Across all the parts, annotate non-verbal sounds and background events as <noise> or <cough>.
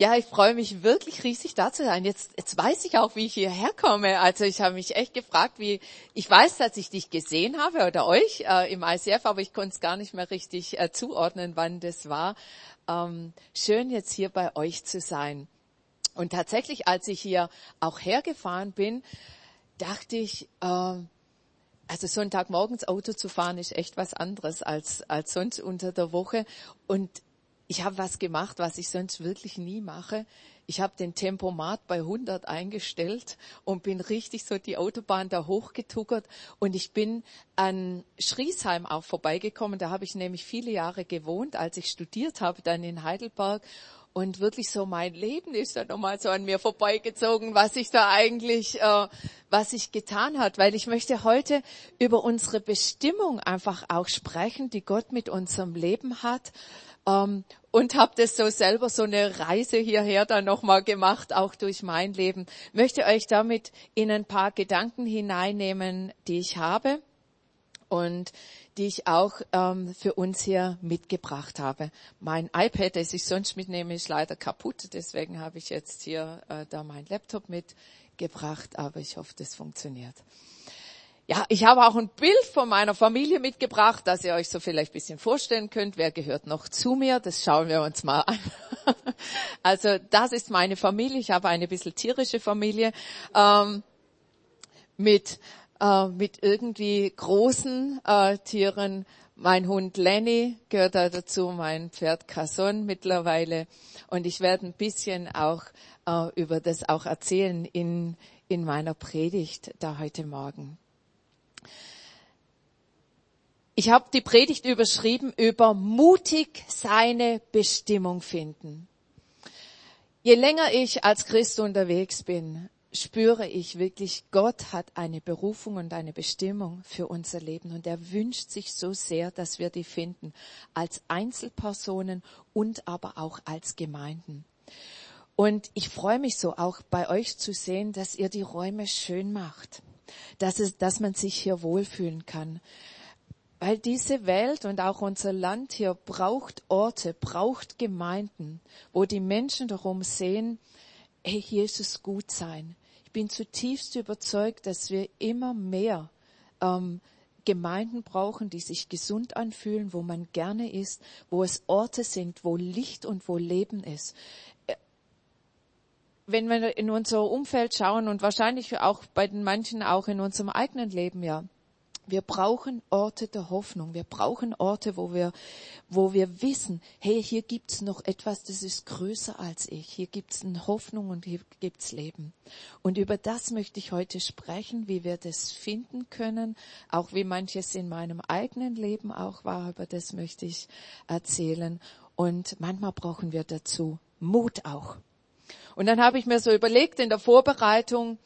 Ja, ich freue mich wirklich riesig da zu sein. Jetzt, jetzt weiß ich auch, wie ich hierher komme. Also ich habe mich echt gefragt, wie ich weiß, dass ich dich gesehen habe oder euch äh, im ICF, aber ich konnte es gar nicht mehr richtig äh, zuordnen, wann das war. Ähm, schön jetzt hier bei euch zu sein. Und tatsächlich, als ich hier auch hergefahren bin, dachte ich, äh, also Sonntagmorgens Auto zu fahren ist echt was anderes als als sonst unter der Woche und ich habe was gemacht, was ich sonst wirklich nie mache. Ich habe den Tempomat bei 100 eingestellt und bin richtig so die Autobahn da hochgetuckert und ich bin an Schriesheim auch vorbeigekommen. Da habe ich nämlich viele Jahre gewohnt, als ich studiert habe, dann in Heidelberg und wirklich so mein Leben ist dann nochmal so an mir vorbeigezogen, was ich da eigentlich, äh, was ich getan hat, weil ich möchte heute über unsere Bestimmung einfach auch sprechen, die Gott mit unserem Leben hat ähm, und habe das so selber so eine Reise hierher dann nochmal gemacht, auch durch mein Leben. Möchte euch damit in ein paar Gedanken hineinnehmen, die ich habe und die ich auch ähm, für uns hier mitgebracht habe. Mein iPad, das ich sonst mitnehme, ist leider kaputt, deswegen habe ich jetzt hier äh, da mein Laptop mitgebracht, aber ich hoffe, das funktioniert. Ja, ich habe auch ein Bild von meiner Familie mitgebracht, dass ihr euch so vielleicht ein bisschen vorstellen könnt, wer gehört noch zu mir. Das schauen wir uns mal an. <laughs> Also das ist meine Familie. Ich habe eine bisschen tierische Familie ähm, mit, äh, mit irgendwie großen äh, Tieren. Mein Hund Lenny gehört da dazu, mein Pferd Casson mittlerweile. Und ich werde ein bisschen auch äh, über das auch erzählen in, in meiner Predigt da heute Morgen. Ich habe die Predigt überschrieben über mutig seine Bestimmung finden. Je länger ich als Christ unterwegs bin, spüre ich wirklich, Gott hat eine Berufung und eine Bestimmung für unser Leben und er wünscht sich so sehr, dass wir die finden, als Einzelpersonen und aber auch als Gemeinden. Und ich freue mich so auch bei euch zu sehen, dass ihr die Räume schön macht, dass, es, dass man sich hier wohlfühlen kann, weil diese Welt und auch unser Land hier braucht Orte, braucht Gemeinden, wo die Menschen darum sehen, hey, hier ist es gut sein. Ich bin zutiefst überzeugt, dass wir immer mehr ähm, Gemeinden brauchen, die sich gesund anfühlen, wo man gerne ist, wo es Orte sind, wo Licht und wo Leben ist. Äh, wenn wir in unser Umfeld schauen und wahrscheinlich auch bei den manchen auch in unserem eigenen Leben, ja, wir brauchen Orte der Hoffnung. Wir brauchen Orte, wo wir, wo wir wissen, hey, hier gibt's noch etwas, das ist größer als ich. Hier gibt's eine Hoffnung und hier gibt's Leben. Und über das möchte ich heute sprechen, wie wir das finden können, auch wie manches in meinem eigenen Leben auch war. Über das möchte ich erzählen. Und manchmal brauchen wir dazu Mut auch. Und dann habe ich mir so überlegt in der Vorbereitung,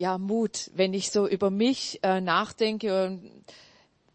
ja, Mut. Wenn ich so über mich äh, nachdenke,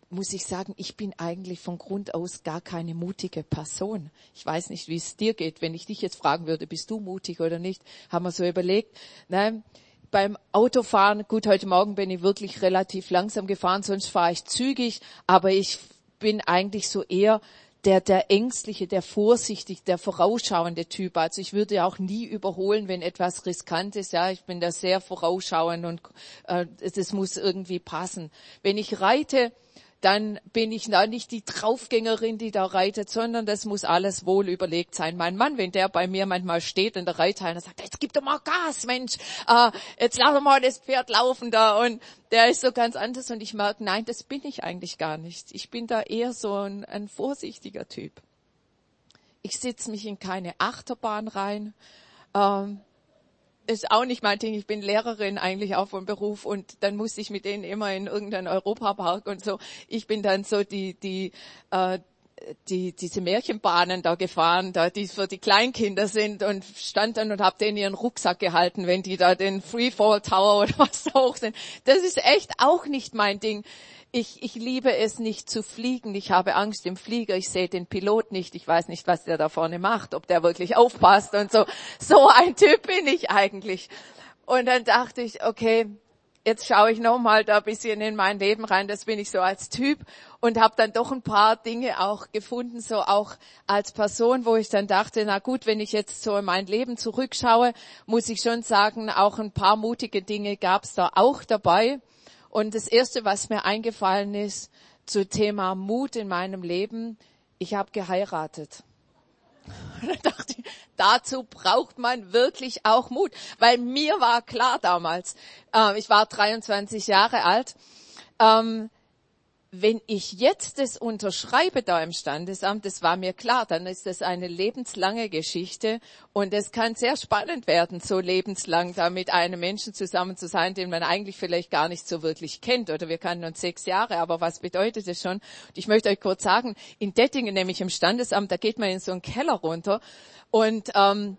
muss ich sagen, ich bin eigentlich von Grund aus gar keine mutige Person. Ich weiß nicht, wie es dir geht. Wenn ich dich jetzt fragen würde, bist du mutig oder nicht, haben wir so überlegt. Nein, beim Autofahren, gut, heute Morgen bin ich wirklich relativ langsam gefahren, sonst fahre ich zügig, aber ich bin eigentlich so eher der, der ängstliche, der vorsichtig, der vorausschauende Typ. Also ich würde auch nie überholen, wenn etwas riskant ist. Ja, ich bin da sehr vorausschauend und äh, das muss irgendwie passen. Wenn ich reite, dann bin ich da nicht die Draufgängerin, die da reitet, sondern das muss alles wohl überlegt sein. Mein Mann, wenn der bei mir manchmal steht in der Reithalle und sagt, jetzt gib doch mal Gas, Mensch, äh, jetzt lass doch mal das Pferd laufen da und der ist so ganz anders und ich merke, nein, das bin ich eigentlich gar nicht. Ich bin da eher so ein, ein vorsichtiger Typ. Ich sitze mich in keine Achterbahn rein. Ähm, ist auch nicht mein Ding. Ich bin Lehrerin eigentlich auch vom Beruf und dann musste ich mit denen immer in irgendeinen Europapark und so. Ich bin dann so die, die, äh, die, diese Märchenbahnen da gefahren, da die für die Kleinkinder sind und stand dann und hab denen ihren Rucksack gehalten, wenn die da den Freefall Tower <laughs> oder was da hoch sind. Das ist echt auch nicht mein Ding ich, ich liebe es nicht zu fliegen. Ich habe Angst im Flieger. Ich sehe den Pilot nicht. Ich weiß nicht, was der da vorne macht, ob der wirklich aufpasst und so. So ein Typ bin ich eigentlich. Und dann dachte ich, okay, jetzt schaue ich nochmal da ein bisschen in mein Leben rein, das bin ich so als Typ und habe dann doch ein paar Dinge auch gefunden, so auch als Person, wo ich dann dachte, na gut, wenn ich jetzt so in mein Leben zurückschaue, muss ich schon sagen, auch ein paar mutige Dinge gab es da auch dabei. Und das Erste, was mir eingefallen ist zu Thema Mut in meinem Leben, ich habe geheiratet. <laughs> Und dann dachte ich, dazu braucht man wirklich auch Mut, weil mir war klar damals, äh, ich war 23 Jahre alt, ähm, wenn ich jetzt das unterschreibe da im Standesamt, das war mir klar, dann ist das eine lebenslange Geschichte und es kann sehr spannend werden, so lebenslang da mit einem Menschen zusammen zu sein, den man eigentlich vielleicht gar nicht so wirklich kennt oder wir kannten uns sechs Jahre, aber was bedeutet das schon? Ich möchte euch kurz sagen, in Dettingen, nämlich im Standesamt, da geht man in so einen Keller runter und ähm,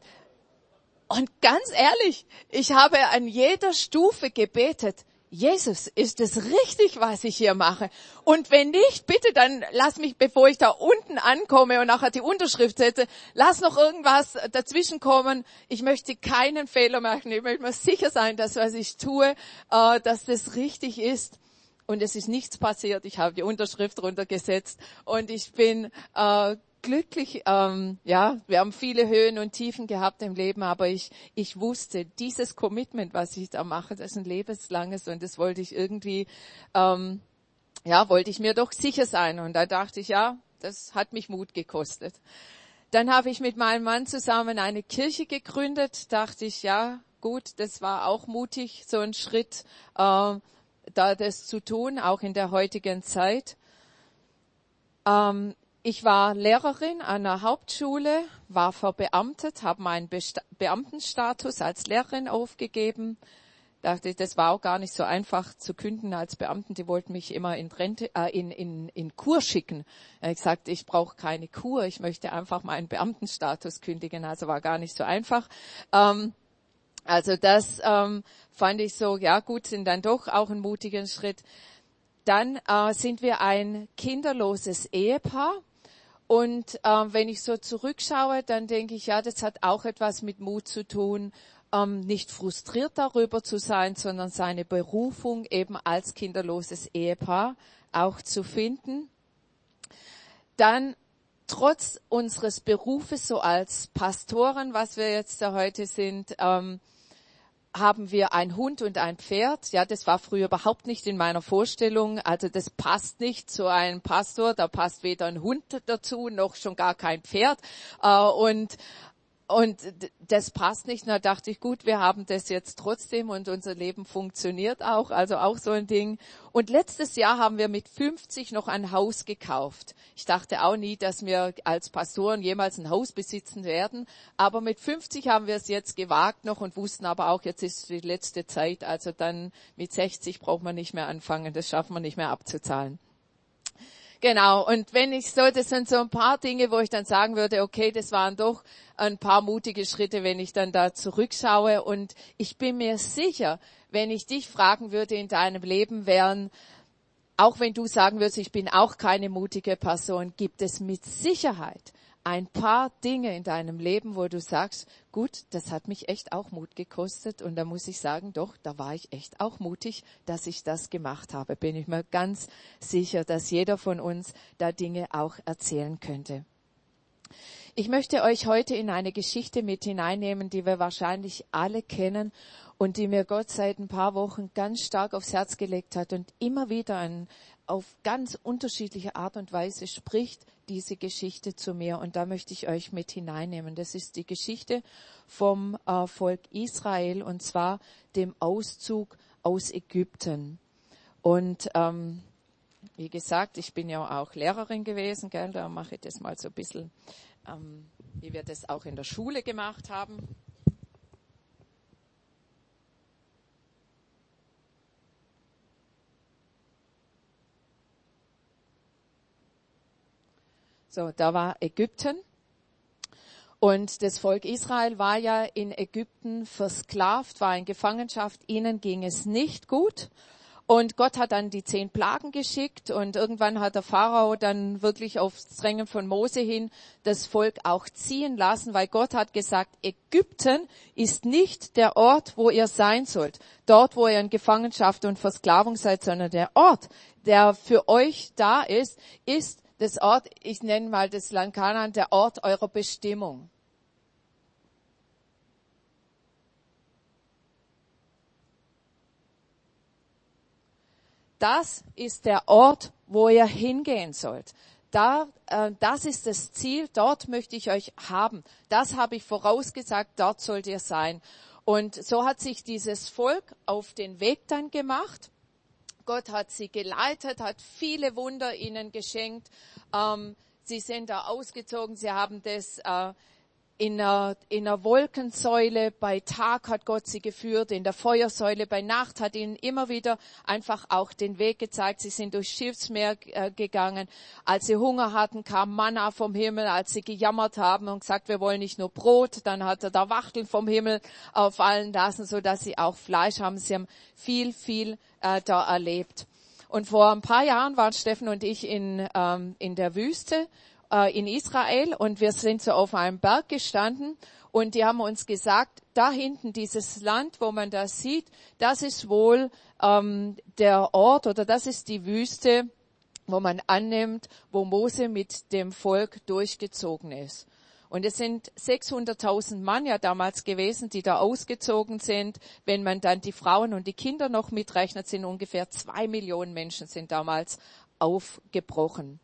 und ganz ehrlich, ich habe an jeder Stufe gebetet, Jesus, ist es richtig, was ich hier mache? Und wenn nicht, bitte dann lass mich, bevor ich da unten ankomme und nachher die Unterschrift setze, lass noch irgendwas dazwischen kommen. Ich möchte keinen Fehler machen. Ich möchte mir sicher sein, dass was ich tue, äh, dass das richtig ist. Und es ist nichts passiert. Ich habe die Unterschrift runtergesetzt und ich bin äh, glücklich, ähm, ja, wir haben viele Höhen und Tiefen gehabt im Leben, aber ich, ich wusste, dieses Commitment, was ich da mache, das ist ein lebenslanges und das wollte ich irgendwie, ähm, ja, wollte ich mir doch sicher sein. Und da dachte ich, ja, das hat mich Mut gekostet. Dann habe ich mit meinem Mann zusammen eine Kirche gegründet, dachte ich, ja, gut, das war auch mutig, so ein Schritt, äh, da das zu tun, auch in der heutigen Zeit. Ähm, ich war Lehrerin an einer Hauptschule, war verbeamtet, habe meinen Beamtenstatus als Lehrerin aufgegeben. Dachte, das war auch gar nicht so einfach zu künden als Beamten. Die wollten mich immer in, Rente, äh, in, in, in Kur schicken. Er hat gesagt, ich brauche keine Kur, ich möchte einfach meinen Beamtenstatus kündigen. Also war gar nicht so einfach. Ähm, also das ähm, fand ich so, ja gut, sind dann doch auch ein mutiger Schritt. Dann äh, sind wir ein kinderloses Ehepaar. Und äh, wenn ich so zurückschaue, dann denke ich, ja, das hat auch etwas mit Mut zu tun, ähm, nicht frustriert darüber zu sein, sondern seine Berufung eben als kinderloses Ehepaar auch zu finden. Dann trotz unseres Berufes so als Pastoren, was wir jetzt da heute sind, ähm, haben wir ein Hund und ein Pferd. Ja, das war früher überhaupt nicht in meiner Vorstellung. Also das passt nicht zu einem Pastor. Da passt weder ein Hund dazu noch schon gar kein Pferd. Äh, und und das passt nicht. Da dachte ich, gut, wir haben das jetzt trotzdem und unser Leben funktioniert auch. Also auch so ein Ding. Und letztes Jahr haben wir mit 50 noch ein Haus gekauft. Ich dachte auch nie, dass wir als Pastoren jemals ein Haus besitzen werden. Aber mit 50 haben wir es jetzt gewagt noch und wussten aber auch, jetzt ist die letzte Zeit. Also dann mit 60 braucht man nicht mehr anfangen. Das schaffen wir nicht mehr abzuzahlen. Genau. Und wenn ich so, das sind so ein paar Dinge, wo ich dann sagen würde, okay, das waren doch ein paar mutige Schritte, wenn ich dann da zurückschaue. Und ich bin mir sicher, wenn ich dich fragen würde in deinem Leben, wären, auch wenn du sagen würdest, ich bin auch keine mutige Person, gibt es mit Sicherheit ein paar Dinge in deinem Leben, wo du sagst, gut, das hat mich echt auch Mut gekostet und da muss ich sagen, doch, da war ich echt auch mutig, dass ich das gemacht habe. Bin ich mir ganz sicher, dass jeder von uns da Dinge auch erzählen könnte. Ich möchte euch heute in eine Geschichte mit hineinnehmen, die wir wahrscheinlich alle kennen und die mir Gott seit ein paar Wochen ganz stark aufs Herz gelegt hat und immer wieder auf ganz unterschiedliche Art und Weise spricht diese Geschichte zu mir und da möchte ich euch mit hineinnehmen. Das ist die Geschichte vom äh, Volk Israel und zwar dem Auszug aus Ägypten. Und ähm, wie gesagt, ich bin ja auch Lehrerin gewesen, gell, da mache ich das mal so ein bisschen, ähm, wie wir das auch in der Schule gemacht haben. So, da war Ägypten. Und das Volk Israel war ja in Ägypten versklavt, war in Gefangenschaft. Ihnen ging es nicht gut. Und Gott hat dann die zehn Plagen geschickt und irgendwann hat der Pharao dann wirklich auf Drängen von Mose hin das Volk auch ziehen lassen, weil Gott hat gesagt, Ägypten ist nicht der Ort, wo ihr sein sollt, dort, wo ihr in Gefangenschaft und Versklavung seid, sondern der Ort, der für euch da ist, ist das Ort, ich nenne mal das Land Kanaan, der Ort eurer Bestimmung. Das ist der Ort, wo ihr hingehen sollt. Da, äh, das ist das Ziel, dort möchte ich euch haben. Das habe ich vorausgesagt, dort sollt ihr sein. Und so hat sich dieses Volk auf den Weg dann gemacht. Gott hat sie geleitet, hat viele Wunder ihnen geschenkt. Ähm, sie sind da ausgezogen, sie haben das äh, in einer, in einer Wolkensäule bei Tag hat Gott sie geführt, in der Feuersäule bei Nacht hat ihnen immer wieder einfach auch den Weg gezeigt. Sie sind durchs Schiffsmeer äh, gegangen. Als sie Hunger hatten, kam Manna vom Himmel. Als sie gejammert haben und gesagt, wir wollen nicht nur Brot, dann hat er da Wachteln vom Himmel auffallen lassen, so dass sie auch Fleisch haben. Sie haben viel, viel äh, da erlebt. Und vor ein paar Jahren waren Steffen und ich in, ähm, in der Wüste äh, in Israel und wir sind so auf einem Berg gestanden und die haben uns gesagt, da hinten dieses Land, wo man das sieht, das ist wohl ähm, der Ort oder das ist die Wüste, wo man annimmt, wo Mose mit dem Volk durchgezogen ist. Und es sind 600.000 Mann ja damals gewesen, die da ausgezogen sind. Wenn man dann die Frauen und die Kinder noch mitrechnet, sind ungefähr zwei Millionen Menschen sind damals aufgebrochen.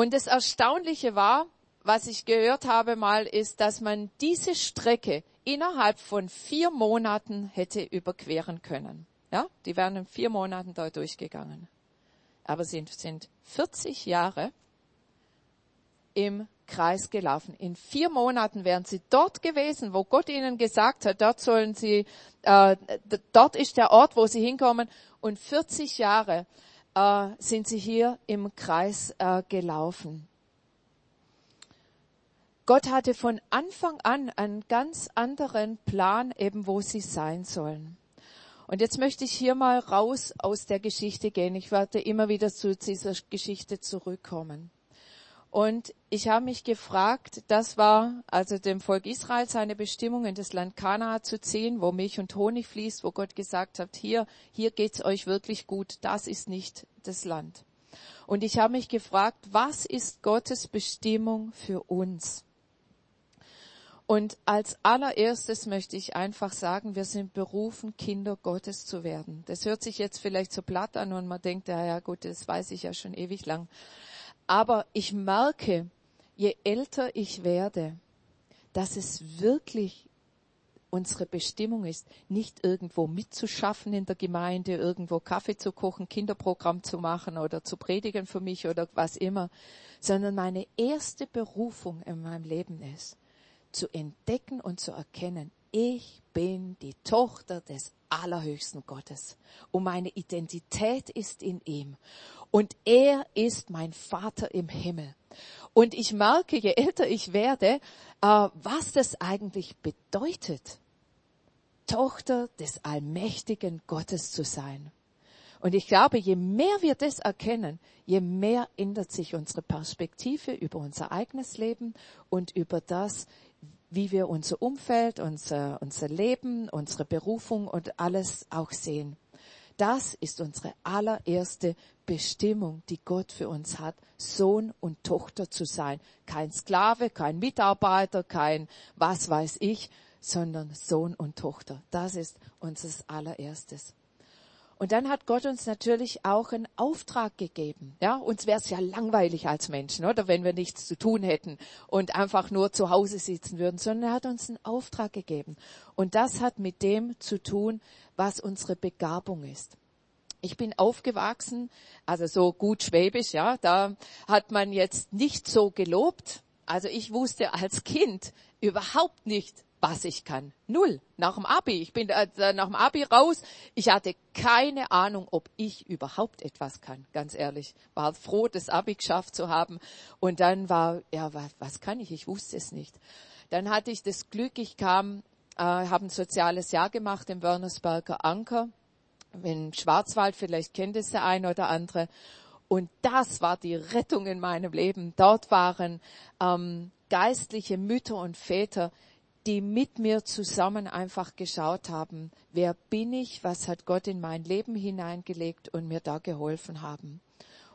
Und das Erstaunliche war, was ich gehört habe mal, ist, dass man diese Strecke innerhalb von vier Monaten hätte überqueren können. Ja, die wären in vier Monaten da durchgegangen. Aber sie sind 40 Jahre im Kreis gelaufen. In vier Monaten wären sie dort gewesen, wo Gott ihnen gesagt hat, dort sollen sie, äh, dort ist der Ort, wo sie hinkommen. Und 40 Jahre äh, sind sie hier im Kreis äh, gelaufen. Gott hatte von Anfang an einen ganz anderen Plan, eben wo sie sein sollen. Und jetzt möchte ich hier mal raus aus der Geschichte gehen. Ich werde immer wieder zu dieser Geschichte zurückkommen. Und ich habe mich gefragt, das war also dem Volk Israel seine Bestimmung, in das Land Kanaa zu ziehen, wo Milch und Honig fließt, wo Gott gesagt hat, hier, hier geht's euch wirklich gut, das ist nicht das Land. Und ich habe mich gefragt, was ist Gottes Bestimmung für uns? Und als allererstes möchte ich einfach sagen, wir sind berufen, Kinder Gottes zu werden. Das hört sich jetzt vielleicht so platt an und man denkt, ja, ja gut, das weiß ich ja schon ewig lang. Aber ich merke, je älter ich werde, dass es wirklich unsere Bestimmung ist, nicht irgendwo mitzuschaffen in der Gemeinde, irgendwo Kaffee zu kochen, Kinderprogramm zu machen oder zu predigen für mich oder was immer, sondern meine erste Berufung in meinem Leben ist, zu entdecken und zu erkennen, ich bin die Tochter des allerhöchsten Gottes und meine Identität ist in ihm und er ist mein Vater im Himmel. Und ich merke, je älter ich werde, äh, was das eigentlich bedeutet, Tochter des allmächtigen Gottes zu sein. Und ich glaube, je mehr wir das erkennen, je mehr ändert sich unsere Perspektive über unser eigenes Leben und über das, wie wir unser Umfeld, unser, unser Leben, unsere Berufung und alles auch sehen. Das ist unsere allererste Bestimmung, die Gott für uns hat, Sohn und Tochter zu sein. Kein Sklave, kein Mitarbeiter, kein was weiß ich, sondern Sohn und Tochter. Das ist unser allererstes. Und dann hat Gott uns natürlich auch einen Auftrag gegeben. Ja, uns wäre es ja langweilig als Menschen, oder wenn wir nichts zu tun hätten und einfach nur zu Hause sitzen würden, sondern er hat uns einen Auftrag gegeben. Und das hat mit dem zu tun, was unsere Begabung ist. Ich bin aufgewachsen, also so gut schwäbisch, ja, da hat man jetzt nicht so gelobt. Also ich wusste als Kind überhaupt nicht, was ich kann. Null. Nach dem Abi. Ich bin äh, nach dem Abi raus. Ich hatte keine Ahnung, ob ich überhaupt etwas kann. Ganz ehrlich. War froh, das Abi geschafft zu haben. Und dann war, ja, was, was kann ich? Ich wusste es nicht. Dann hatte ich das Glück, ich kam, äh, habe ein soziales Jahr gemacht im Wörnersberger Anker im Schwarzwald, vielleicht kennt es der eine oder andere. Und das war die Rettung in meinem Leben. Dort waren ähm, geistliche Mütter und Väter, die mit mir zusammen einfach geschaut haben, wer bin ich, was hat Gott in mein Leben hineingelegt und mir da geholfen haben.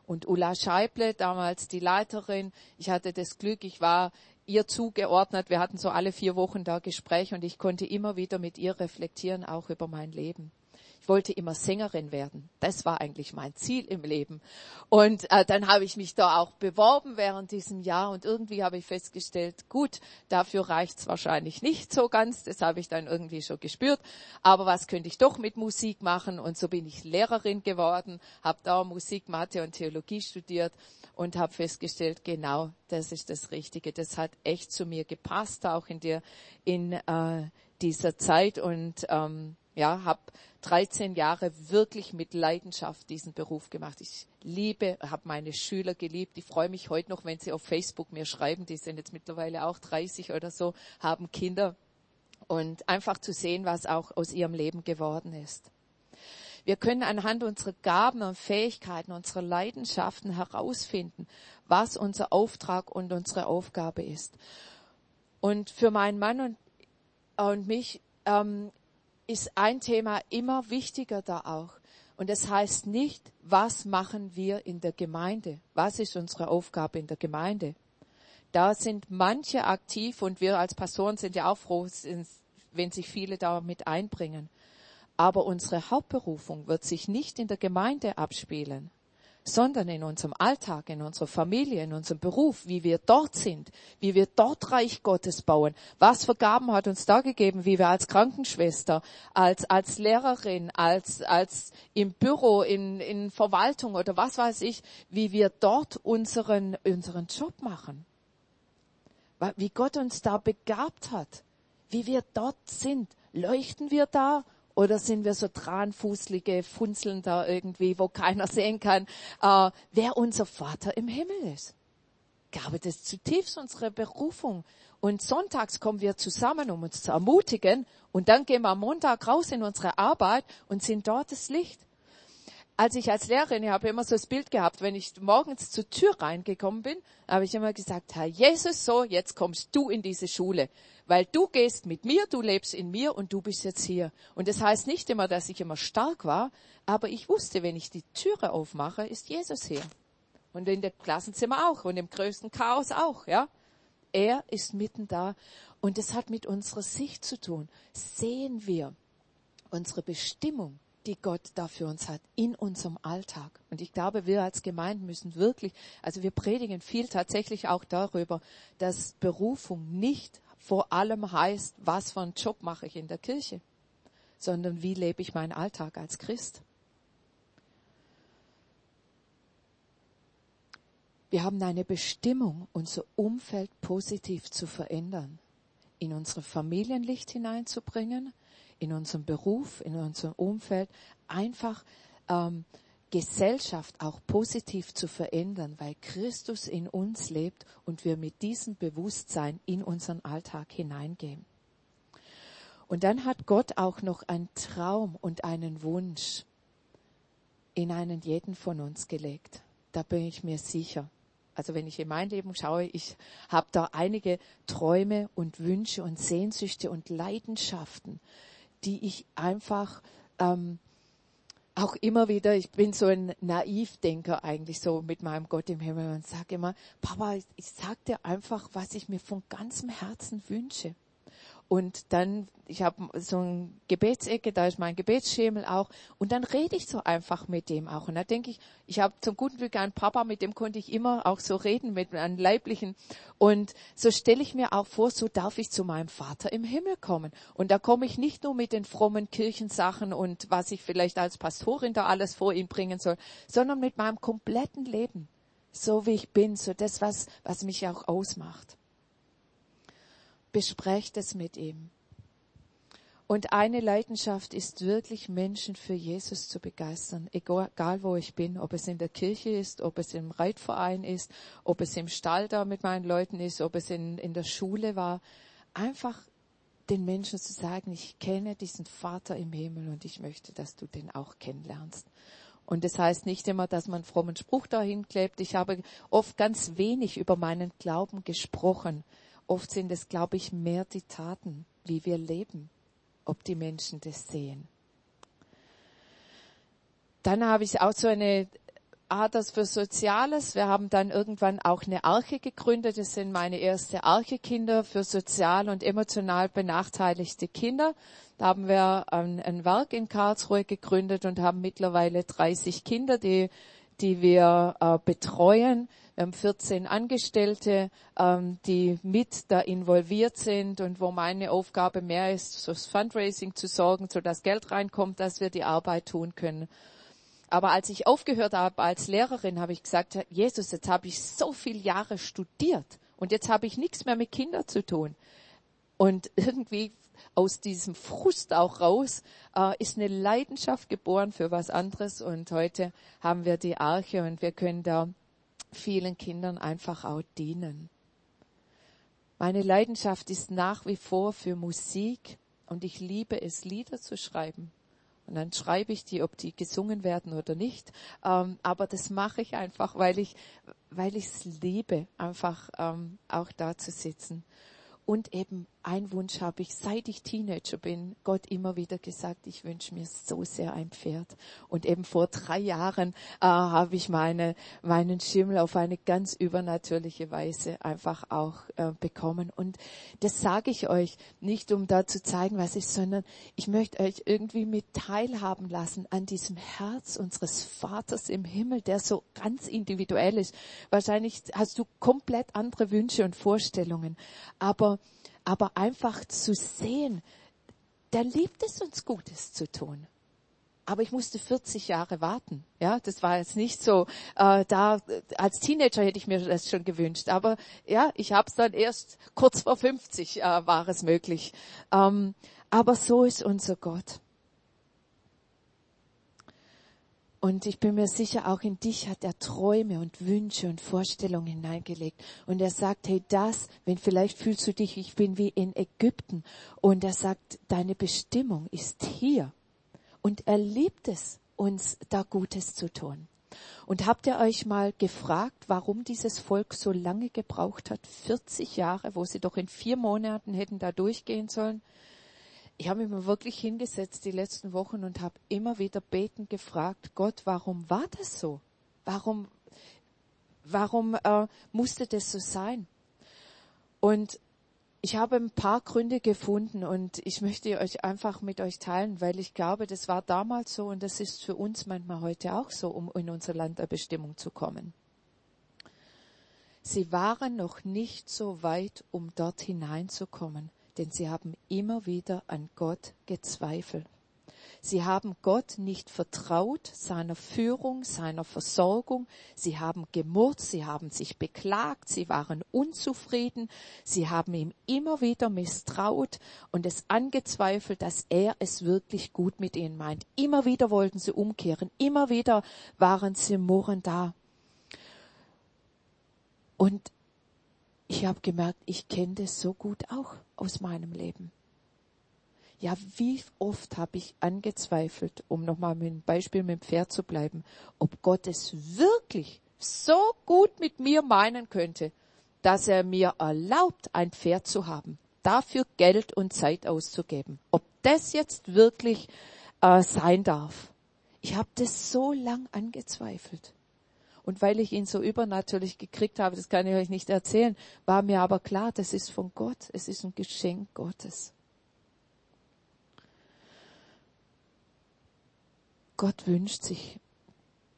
Und Ulla Scheible, damals die Leiterin, ich hatte das Glück, ich war ihr zugeordnet. Wir hatten so alle vier Wochen da Gespräche und ich konnte immer wieder mit ihr reflektieren, auch über mein Leben. Ich wollte immer Sängerin werden. Das war eigentlich mein Ziel im Leben. Und äh, dann habe ich mich da auch beworben während diesem Jahr und irgendwie habe ich festgestellt, gut, dafür reicht's wahrscheinlich nicht so ganz. Das habe ich dann irgendwie schon gespürt. Aber was könnte ich doch mit Musik machen? Und so bin ich Lehrerin geworden, habe da Musik, Mathe und Theologie studiert und habe festgestellt, genau, das ist das Richtige. Das hat echt zu mir gepasst, auch in der in äh, dieser Zeit und ähm, ja, habe 13 Jahre wirklich mit Leidenschaft diesen Beruf gemacht. Ich liebe, habe meine Schüler geliebt. Ich freue mich heute noch, wenn sie auf Facebook mir schreiben. Die sind jetzt mittlerweile auch 30 oder so, haben Kinder. Und einfach zu sehen, was auch aus ihrem Leben geworden ist. Wir können anhand unserer Gaben und Fähigkeiten, unserer Leidenschaften herausfinden, was unser Auftrag und unsere Aufgabe ist. Und für meinen Mann und, und mich ähm, ist ein Thema immer wichtiger da auch. Und das heißt nicht, was machen wir in der Gemeinde? Was ist unsere Aufgabe in der Gemeinde? Da sind manche aktiv und wir als Pastoren sind ja auch froh, wenn sich viele da mit einbringen. Aber unsere Hauptberufung wird sich nicht in der Gemeinde abspielen sondern in unserem Alltag, in unserer Familie, in unserem Beruf, wie wir dort sind, wie wir dort Reich Gottes bauen. Was für Gaben hat uns da gegeben, wie wir als Krankenschwester, als, als Lehrerin, als, als im Büro, in, in Verwaltung oder was weiß ich, wie wir dort unseren, unseren Job machen. Wie Gott uns da begabt hat, wie wir dort sind. Leuchten wir da oder sind wir so dranfußlige Funzeln da irgendwie, wo keiner sehen kann, äh, wer unser Vater im Himmel ist? Ich glaube, das ist zutiefst unsere Berufung. Und sonntags kommen wir zusammen, um uns zu ermutigen. Und dann gehen wir am Montag raus in unsere Arbeit und sind dort das Licht als ich als Lehrerin, ich habe immer so das Bild gehabt, wenn ich morgens zur Tür reingekommen bin, habe ich immer gesagt, Herr Jesus, so, jetzt kommst du in diese Schule, weil du gehst mit mir, du lebst in mir und du bist jetzt hier. Und das heißt nicht immer, dass ich immer stark war, aber ich wusste, wenn ich die Türe aufmache, ist Jesus hier. Und in der Klassenzimmer auch und im größten Chaos auch, ja. Er ist mitten da und das hat mit unserer Sicht zu tun. Sehen wir unsere Bestimmung die Gott da für uns hat in unserem Alltag. Und ich glaube, wir als Gemeinde müssen wirklich, also wir predigen viel tatsächlich auch darüber, dass Berufung nicht vor allem heißt, was für einen Job mache ich in der Kirche, sondern wie lebe ich meinen Alltag als Christ. Wir haben eine Bestimmung, unser Umfeld positiv zu verändern, in unsere Familien Licht hineinzubringen, in unserem Beruf, in unserem Umfeld, einfach ähm, Gesellschaft auch positiv zu verändern, weil Christus in uns lebt und wir mit diesem Bewusstsein in unseren Alltag hineingehen. Und dann hat Gott auch noch einen Traum und einen Wunsch in einen jeden von uns gelegt. Da bin ich mir sicher. Also wenn ich in mein Leben schaue, ich habe da einige Träume und Wünsche und Sehnsüchte und Leidenschaften, die ich einfach ähm, auch immer wieder, ich bin so ein Naivdenker eigentlich so mit meinem Gott im Himmel und sage immer, Papa, ich, ich sag dir einfach, was ich mir von ganzem Herzen wünsche. Und dann, ich habe so ein Gebetsecke, da ist mein Gebetsschemel auch. Und dann rede ich so einfach mit dem auch. Und da denke ich, ich habe zum guten Glück einen Papa, mit dem konnte ich immer auch so reden, mit einem Leiblichen. Und so stelle ich mir auch vor, so darf ich zu meinem Vater im Himmel kommen. Und da komme ich nicht nur mit den frommen Kirchensachen und was ich vielleicht als Pastorin da alles vor ihm bringen soll, sondern mit meinem kompletten Leben. So wie ich bin, so das, was, was mich auch ausmacht besprecht es mit ihm. Und eine Leidenschaft ist wirklich, Menschen für Jesus zu begeistern, egal wo ich bin, ob es in der Kirche ist, ob es im Reitverein ist, ob es im Stall da mit meinen Leuten ist, ob es in, in der Schule war. Einfach den Menschen zu sagen, ich kenne diesen Vater im Himmel und ich möchte, dass du den auch kennenlernst. Und das heißt nicht immer, dass man frommen Spruch dahin klebt. Ich habe oft ganz wenig über meinen Glauben gesprochen. Oft sind es, glaube ich, mehr die Taten, wie wir leben, ob die Menschen das sehen. Dann habe ich auch so eine Aders für Soziales. Wir haben dann irgendwann auch eine Arche gegründet. Das sind meine erste Arche-Kinder für sozial und emotional benachteiligte Kinder. Da haben wir ein, ein, Werk in Karlsruhe gegründet und haben mittlerweile 30 Kinder, die, die wir äh, betreuen. Wir haben 14 Angestellte, ähm, die mit da involviert sind und wo meine Aufgabe mehr ist, fürs Fundraising zu sorgen, so dass Geld reinkommt, dass wir die Arbeit tun können. Aber als ich aufgehört habe als Lehrerin, habe ich gesagt, Jesus, jetzt habe ich so viele Jahre studiert und jetzt habe ich nichts mehr mit Kindern zu tun. Und irgendwie aus diesem Frust auch raus äh, ist eine Leidenschaft geboren für was anderes. Und heute haben wir die Arche und wir können da vielen Kindern einfach auch dienen. Meine Leidenschaft ist nach wie vor für Musik und ich liebe es, Lieder zu schreiben. Und dann schreibe ich die, ob die gesungen werden oder nicht. Ähm, aber das mache ich einfach, weil ich, weil ich es liebe, einfach ähm, auch da zu sitzen. Und eben ein Wunsch habe ich, seit ich Teenager bin, Gott immer wieder gesagt, ich wünsche mir so sehr ein Pferd. Und eben vor drei Jahren äh, habe ich meine, meinen Schimmel auf eine ganz übernatürliche Weise einfach auch äh, bekommen. Und das sage ich euch nicht, um da zu zeigen, was ich, sondern ich möchte euch irgendwie mit teilhaben lassen an diesem Herz unseres Vaters im Himmel, der so ganz individuell ist. Wahrscheinlich hast du komplett andere Wünsche und Vorstellungen, aber aber einfach zu sehen, der liebt es uns Gutes zu tun. Aber ich musste 40 Jahre warten. Ja, das war jetzt nicht so. Äh, da als Teenager hätte ich mir das schon gewünscht. Aber ja, ich habe es dann erst kurz vor 50 äh, war es möglich. Ähm, aber so ist unser Gott. Und ich bin mir sicher, auch in dich hat er Träume und Wünsche und Vorstellungen hineingelegt. Und er sagt, hey, das, wenn vielleicht fühlst du dich, ich bin wie in Ägypten. Und er sagt, deine Bestimmung ist hier. Und er liebt es, uns da Gutes zu tun. Und habt ihr euch mal gefragt, warum dieses Volk so lange gebraucht hat? 40 Jahre, wo sie doch in vier Monaten hätten da durchgehen sollen? Ich habe mich mal wirklich hingesetzt die letzten Wochen und habe immer wieder betend gefragt, Gott, warum war das so? Warum, warum äh, musste das so sein? Und ich habe ein paar Gründe gefunden und ich möchte euch einfach mit euch teilen, weil ich glaube, das war damals so und das ist für uns manchmal heute auch so, um in unser Land der Bestimmung zu kommen. Sie waren noch nicht so weit, um dort hineinzukommen denn sie haben immer wieder an Gott gezweifelt. Sie haben Gott nicht vertraut, seiner Führung, seiner Versorgung. Sie haben gemurrt, sie haben sich beklagt, sie waren unzufrieden, sie haben ihm immer wieder misstraut und es angezweifelt, dass er es wirklich gut mit ihnen meint. Immer wieder wollten sie umkehren, immer wieder waren sie murren da. Und ich habe gemerkt, ich kenne das so gut auch aus meinem Leben. Ja, wie oft habe ich angezweifelt, um nochmal mit dem Beispiel mit dem Pferd zu bleiben, ob Gott es wirklich so gut mit mir meinen könnte, dass er mir erlaubt, ein Pferd zu haben, dafür Geld und Zeit auszugeben. Ob das jetzt wirklich äh, sein darf. Ich habe das so lang angezweifelt. Und weil ich ihn so übernatürlich gekriegt habe, das kann ich euch nicht erzählen, war mir aber klar, das ist von Gott. Es ist ein Geschenk Gottes. Gott wünscht sich,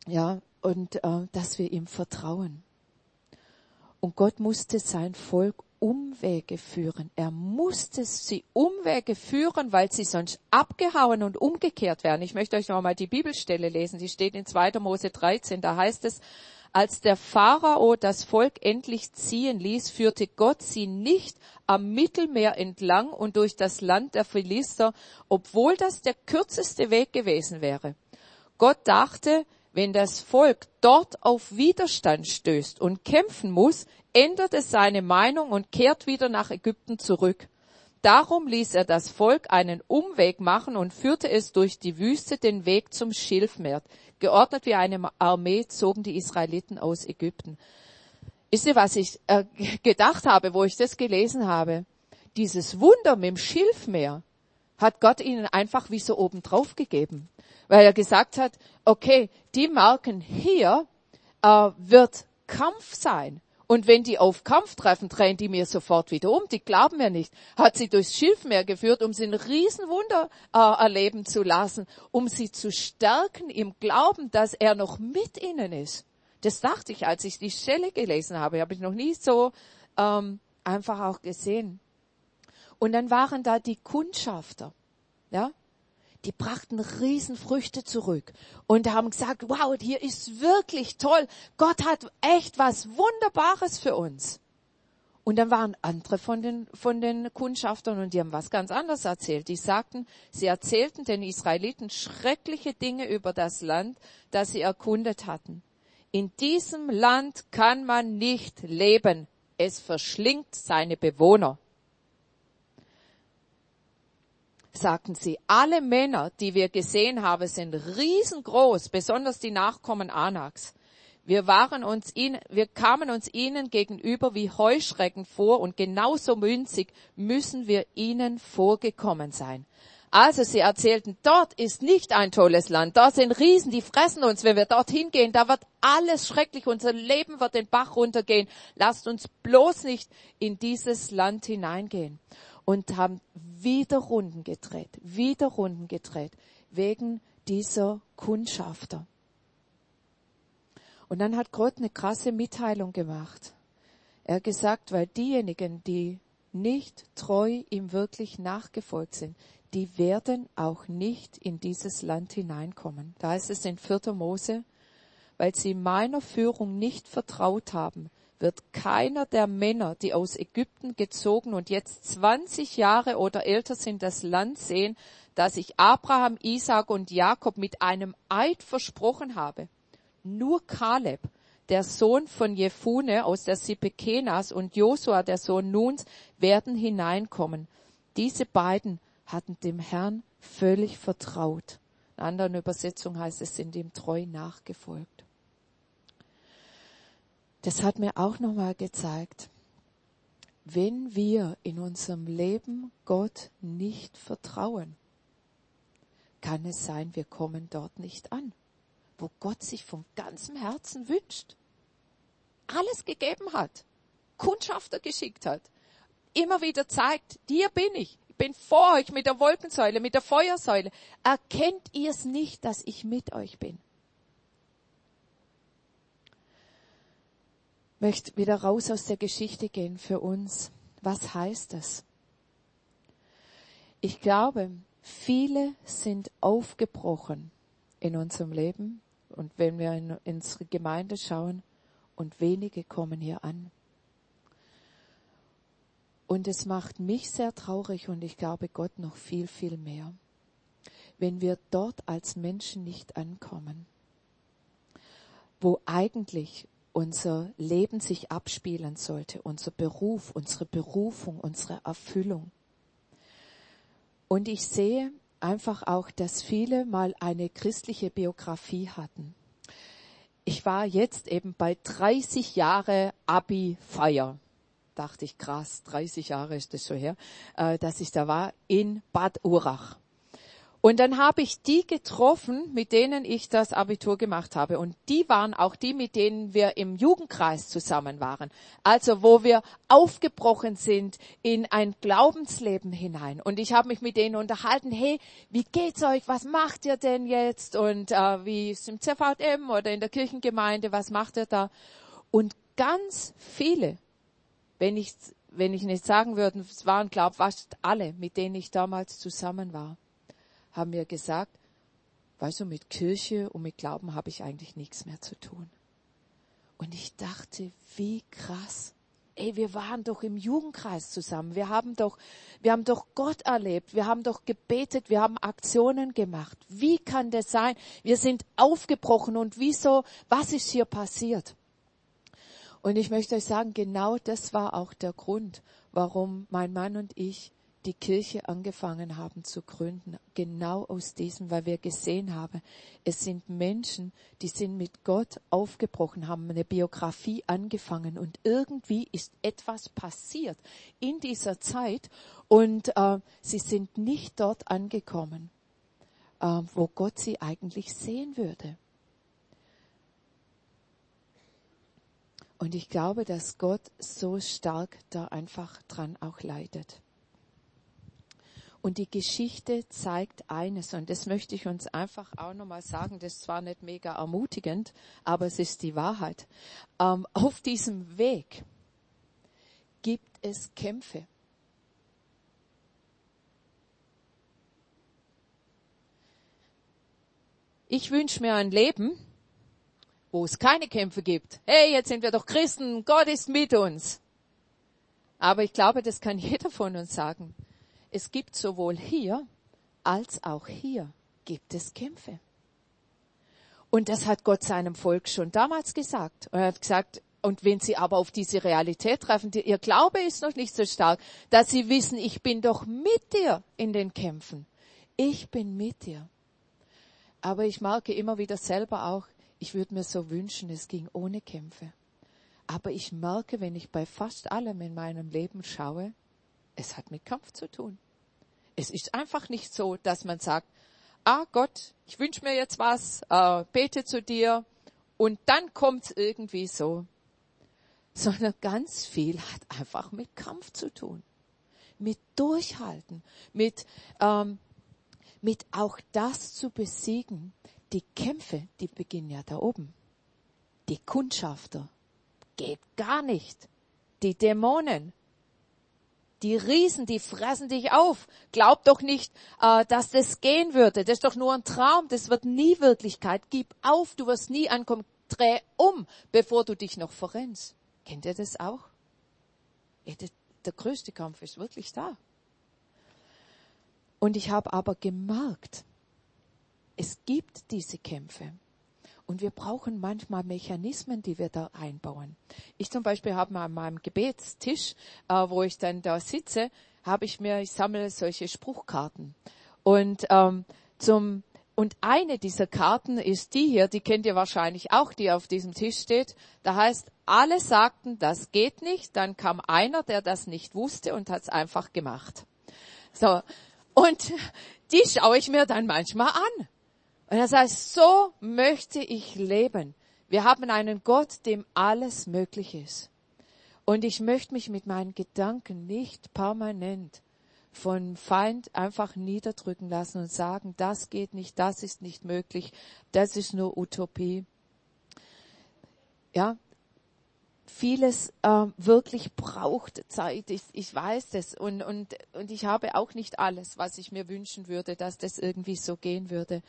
ja, und äh, dass wir ihm vertrauen. Und Gott musste sein Volk Umwege führen. Er musste sie Umwege führen, weil sie sonst abgehauen und umgekehrt wären. Ich möchte euch noch mal die Bibelstelle lesen. Die steht in 2. Mose 13. Da heißt es, als der Pharao das Volk endlich ziehen ließ, führte Gott sie nicht am Mittelmeer entlang und durch das Land der Philister, obwohl das der kürzeste Weg gewesen wäre. Gott dachte, wenn das Volk dort auf Widerstand stößt und kämpfen muss, ändert es seine Meinung und kehrt wieder nach Ägypten zurück. Darum ließ er das Volk einen Umweg machen und führte es durch die Wüste den Weg zum Schilfmeer. Geordnet wie eine Armee zogen die Israeliten aus Ägypten. Ist ihr, was ich äh, <laughs> gedacht habe, wo ich das gelesen habe? Dieses Wunder mit dem Schilfmeer hat Gott ihnen einfach wie so oben drauf gegeben. Weil er gesagt hat, okay, die merken hier äh, wird Kampf sein. Und wenn die auf Kampf treffen, drehen die mir sofort wieder um. Die glauben mir nicht. Hat sie durchs Schilfmeer geführt, um sie ein Riesenwunder äh, erleben zu lassen, um sie zu stärken im Glauben, dass er noch mit ihnen ist. Das dachte ich, als ich die Stelle gelesen habe. Habe ich noch nie so ähm, einfach auch gesehen. Und dann waren da die Kundschafter. Ja, die brachten Riesenfrüchte zurück und haben gesagt, wow, hier ist wirklich toll. Gott hat echt was Wunderbares für uns. Und dann waren andere von den, von den Kundschaftern und die haben was ganz anderes erzählt. Die sagten, sie erzählten den Israeliten schreckliche Dinge über das Land, das sie erkundet hatten. In diesem Land kann man nicht leben. Es verschlingt seine Bewohner. Sagten sie, alle Männer, die wir gesehen haben, sind riesengroß, besonders die Nachkommen Anaks. Wir waren uns ihnen, wir kamen uns ihnen gegenüber wie Heuschrecken vor und genauso münzig müssen wir ihnen vorgekommen sein. Also sie erzählten, dort ist nicht ein tolles Land, dort sind Riesen, die fressen uns, wenn wir dorthin gehen, da wird alles schrecklich, unser Leben wird den Bach runtergehen. Lasst uns bloß nicht in dieses Land hineingehen und haben wieder Runden gedreht, wieder Runden gedreht, wegen dieser Kundschafter. Und dann hat Gott eine krasse Mitteilung gemacht. Er gesagt, weil diejenigen, die nicht treu ihm wirklich nachgefolgt sind, die werden auch nicht in dieses Land hineinkommen. Da ist es in 4. Mose, weil sie meiner Führung nicht vertraut haben, wird keiner der Männer, die aus Ägypten gezogen und jetzt 20 Jahre oder älter sind, das Land sehen, das ich Abraham, Isaac und Jakob mit einem Eid versprochen habe. Nur Kaleb, der Sohn von Jefune aus der Sippe Kenas und Josua, der Sohn Nuns, werden hineinkommen. Diese beiden hatten dem Herrn völlig vertraut. In anderen Übersetzung heißt es, sind ihm treu nachgefolgt das hat mir auch nochmal gezeigt, wenn wir in unserem Leben Gott nicht vertrauen, kann es sein, wir kommen dort nicht an, wo Gott sich von ganzem Herzen wünscht, alles gegeben hat, Kundschafter geschickt hat, immer wieder zeigt, dir bin ich, ich bin vor euch mit der Wolkensäule, mit der Feuersäule. Erkennt ihr es nicht, dass ich mit euch bin? Möchte wieder raus aus der Geschichte gehen für uns. Was heißt das? Ich glaube, viele sind aufgebrochen in unserem Leben und wenn wir in unsere Gemeinde schauen und wenige kommen hier an. Und es macht mich sehr traurig und ich glaube Gott noch viel, viel mehr, wenn wir dort als Menschen nicht ankommen, wo eigentlich unser Leben sich abspielen sollte, unser Beruf, unsere Berufung, unsere Erfüllung. Und ich sehe einfach auch, dass viele mal eine christliche Biografie hatten. Ich war jetzt eben bei 30 Jahre Abi-Feier. Dachte ich, krass, 30 Jahre ist das schon her, äh, dass ich da war, in Bad Urach. Und dann habe ich die getroffen, mit denen ich das Abitur gemacht habe. Und die waren auch die, mit denen wir im Jugendkreis zusammen waren. Also wo wir aufgebrochen sind in ein Glaubensleben hinein. Und ich habe mich mit denen unterhalten, hey, wie geht's euch? Was macht ihr denn jetzt? Und äh, wie ist im ZVM oder in der Kirchengemeinde? Was macht ihr da? Und ganz viele, wenn ich, wenn ich nicht sagen würde, es waren, glaube fast alle, mit denen ich damals zusammen war haben mir gesagt, weißt du, mit Kirche und mit Glauben habe ich eigentlich nichts mehr zu tun. Und ich dachte, wie krass. Ey, wir waren doch im Jugendkreis zusammen. Wir haben doch, wir haben doch Gott erlebt. Wir haben doch gebetet. Wir haben Aktionen gemacht. Wie kann das sein? Wir sind aufgebrochen und wieso? Was ist hier passiert? Und ich möchte euch sagen, genau das war auch der Grund, warum mein Mann und ich die Kirche angefangen haben zu gründen. Genau aus diesem, weil wir gesehen haben, es sind Menschen, die sind mit Gott aufgebrochen, haben eine Biografie angefangen und irgendwie ist etwas passiert in dieser Zeit und äh, sie sind nicht dort angekommen, äh, wo Gott sie eigentlich sehen würde. Und ich glaube, dass Gott so stark da einfach dran auch leidet. Und die Geschichte zeigt eines, und das möchte ich uns einfach auch nochmal sagen, das ist zwar nicht mega ermutigend, aber es ist die Wahrheit. Ähm, auf diesem Weg gibt es Kämpfe. Ich wünsche mir ein Leben, wo es keine Kämpfe gibt. Hey, jetzt sind wir doch Christen, Gott ist mit uns. Aber ich glaube, das kann jeder von uns sagen. Es gibt sowohl hier als auch hier gibt es Kämpfe. Und das hat Gott seinem Volk schon damals gesagt. Und er hat gesagt, und wenn sie aber auf diese Realität treffen, die, ihr Glaube ist noch nicht so stark, dass sie wissen, ich bin doch mit dir in den Kämpfen. Ich bin mit dir. Aber ich merke immer wieder selber auch, ich würde mir so wünschen, es ging ohne Kämpfe. Aber ich merke, wenn ich bei fast allem in meinem Leben schaue, es hat mit Kampf zu tun. Es ist einfach nicht so, dass man sagt, ah Gott, ich wünsche mir jetzt was, äh, bete zu dir und dann kommt's irgendwie so. Sondern ganz viel hat einfach mit Kampf zu tun. Mit Durchhalten, mit, ähm, mit auch das zu besiegen, die Kämpfe, die beginnen ja da oben. Die Kundschafter. Geht gar nicht. Die Dämonen. Die Riesen, die fressen dich auf. Glaub doch nicht, äh, dass das gehen würde. Das ist doch nur ein Traum. Das wird nie Wirklichkeit. Gib auf. Du wirst nie ankommen. Dreh um, bevor du dich noch verrennst. Kennt ihr das auch? Der größte Kampf ist wirklich da. Und ich habe aber gemerkt, es gibt diese Kämpfe. Und wir brauchen manchmal Mechanismen, die wir da einbauen. Ich zum Beispiel habe an meinem Gebetstisch, äh, wo ich dann da sitze, habe ich mir, ich sammle solche Spruchkarten. Und ähm, zum und eine dieser Karten ist die hier, die kennt ihr wahrscheinlich auch, die auf diesem Tisch steht. Da heißt, alle sagten, das geht nicht. Dann kam einer, der das nicht wusste und hat es einfach gemacht. So. Und <laughs> die schaue ich mir dann manchmal an. Und er sagt, so möchte ich leben. Wir haben einen Gott, dem alles möglich ist. Und ich möchte mich mit meinen Gedanken nicht permanent von Feind einfach niederdrücken lassen und sagen, das geht nicht, das ist nicht möglich, das ist nur Utopie. Ja, vieles äh, wirklich braucht Zeit. Ich, ich weiß das und, und, und ich habe auch nicht alles, was ich mir wünschen würde, dass das irgendwie so gehen würde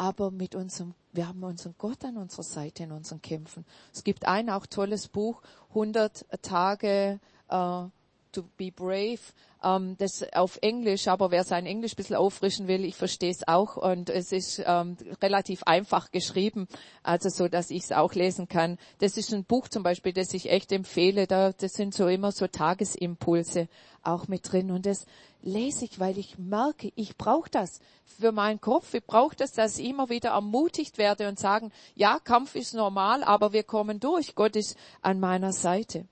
aber mit unserem, wir haben unseren Gott an unserer Seite in unseren Kämpfen. Es gibt ein auch tolles Buch, 100 Tage uh, to be brave, um, das auf Englisch, aber wer sein Englisch ein bisschen auffrischen will, ich verstehe es auch und es ist um, relativ einfach geschrieben, also so, dass ich es auch lesen kann. Das ist ein Buch zum Beispiel, das ich echt empfehle. Da, das sind so immer so Tagesimpulse auch mit drin und das lese ich, weil ich merke, ich brauche das für meinen Kopf. Ich brauche das, dass ich immer wieder ermutigt werde und sagen, ja, Kampf ist normal, aber wir kommen durch. Gott ist an meiner Seite.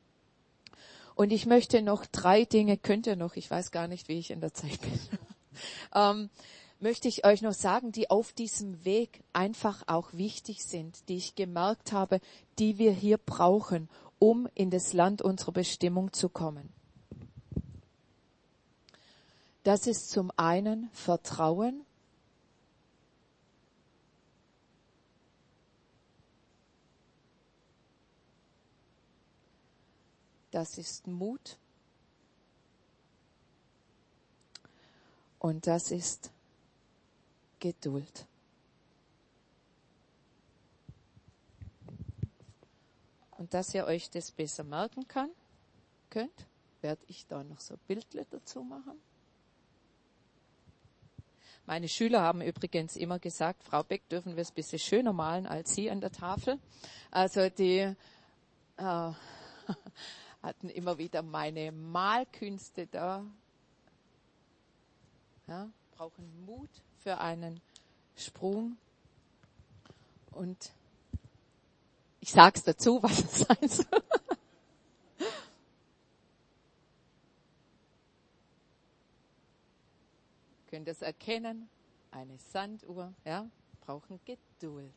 Und ich möchte noch drei Dinge, könnt ihr noch, ich weiß gar nicht, wie ich in der Zeit bin, <laughs> ähm, möchte ich euch noch sagen, die auf diesem Weg einfach auch wichtig sind, die ich gemerkt habe, die wir hier brauchen, um in das Land unserer Bestimmung zu kommen. Das ist zum einen Vertrauen. Das ist Mut. Und das ist Geduld. Und dass ihr euch das besser merken kann, könnt, werde ich da noch so Bildle dazu machen. Meine Schüler haben übrigens immer gesagt, Frau Beck, dürfen wir es ein bisschen schöner malen als Sie an der Tafel. Also die äh, <laughs> hatten immer wieder meine Malkünste da Ja, brauchen Mut für einen Sprung. Und ich sag's dazu, <laughs> was es soll. Könnt ihr es erkennen? Eine Sanduhr, ja, brauchen Geduld.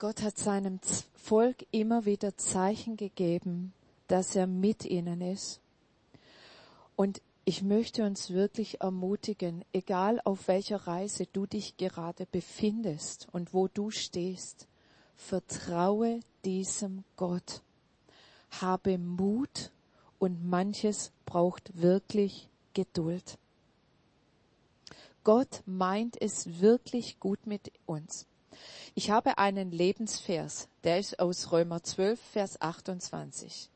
Gott hat seinem Volk immer wieder Zeichen gegeben, dass er mit ihnen ist. Und ich möchte uns wirklich ermutigen, egal auf welcher Reise du dich gerade befindest und wo du stehst, vertraue diesem Gott. Habe Mut und manches braucht wirklich Geduld. Gott meint es wirklich gut mit uns. Ich habe einen Lebensvers, der ist aus Römer 12, Vers 28.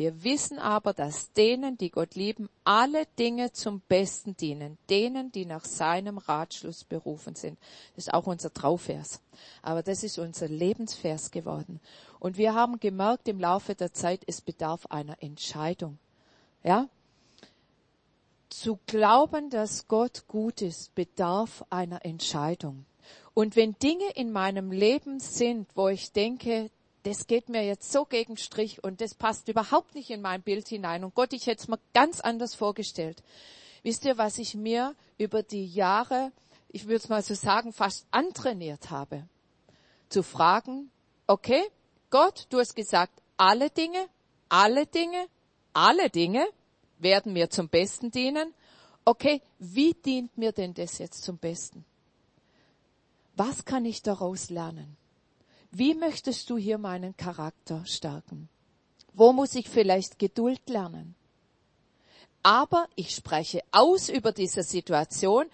Wir wissen aber, dass denen, die Gott lieben, alle Dinge zum Besten dienen, denen, die nach seinem Ratschluss berufen sind. Das ist auch unser Trauvers. Aber das ist unser Lebensvers geworden. Und wir haben gemerkt im Laufe der Zeit, es bedarf einer Entscheidung. Ja? Zu glauben, dass Gott gut ist, bedarf einer Entscheidung. Und wenn Dinge in meinem Leben sind, wo ich denke, das geht mir jetzt so gegen Strich und das passt überhaupt nicht in mein Bild hinein und Gott, ich hätte es mir ganz anders vorgestellt. Wisst ihr, was ich mir über die Jahre, ich würde es mal so sagen, fast antrainiert habe? Zu fragen, okay, Gott, du hast gesagt, alle Dinge, alle Dinge, alle Dinge werden mir zum Besten dienen. Okay, wie dient mir denn das jetzt zum Besten? Was kann ich daraus lernen? Wie möchtest du hier meinen Charakter stärken? Wo muss ich vielleicht Geduld lernen? Aber ich spreche aus über diese Situation.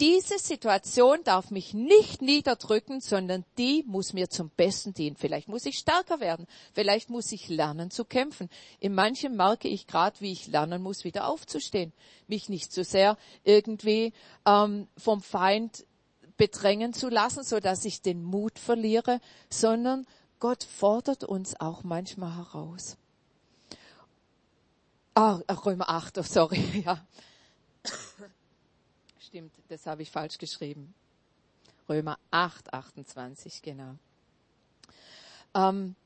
Diese Situation darf mich nicht niederdrücken, sondern die muss mir zum Besten dienen. Vielleicht muss ich stärker werden. Vielleicht muss ich lernen zu kämpfen. In manchen merke ich gerade, wie ich lernen muss, wieder aufzustehen. Mich nicht so sehr irgendwie ähm, vom Feind bedrängen zu lassen, so dass ich den Mut verliere, sondern Gott fordert uns auch manchmal heraus. Ah, Römer 8, oh, sorry, <laughs> ja. Stimmt, das habe ich falsch geschrieben. Römer 8, 28, genau. Ähm,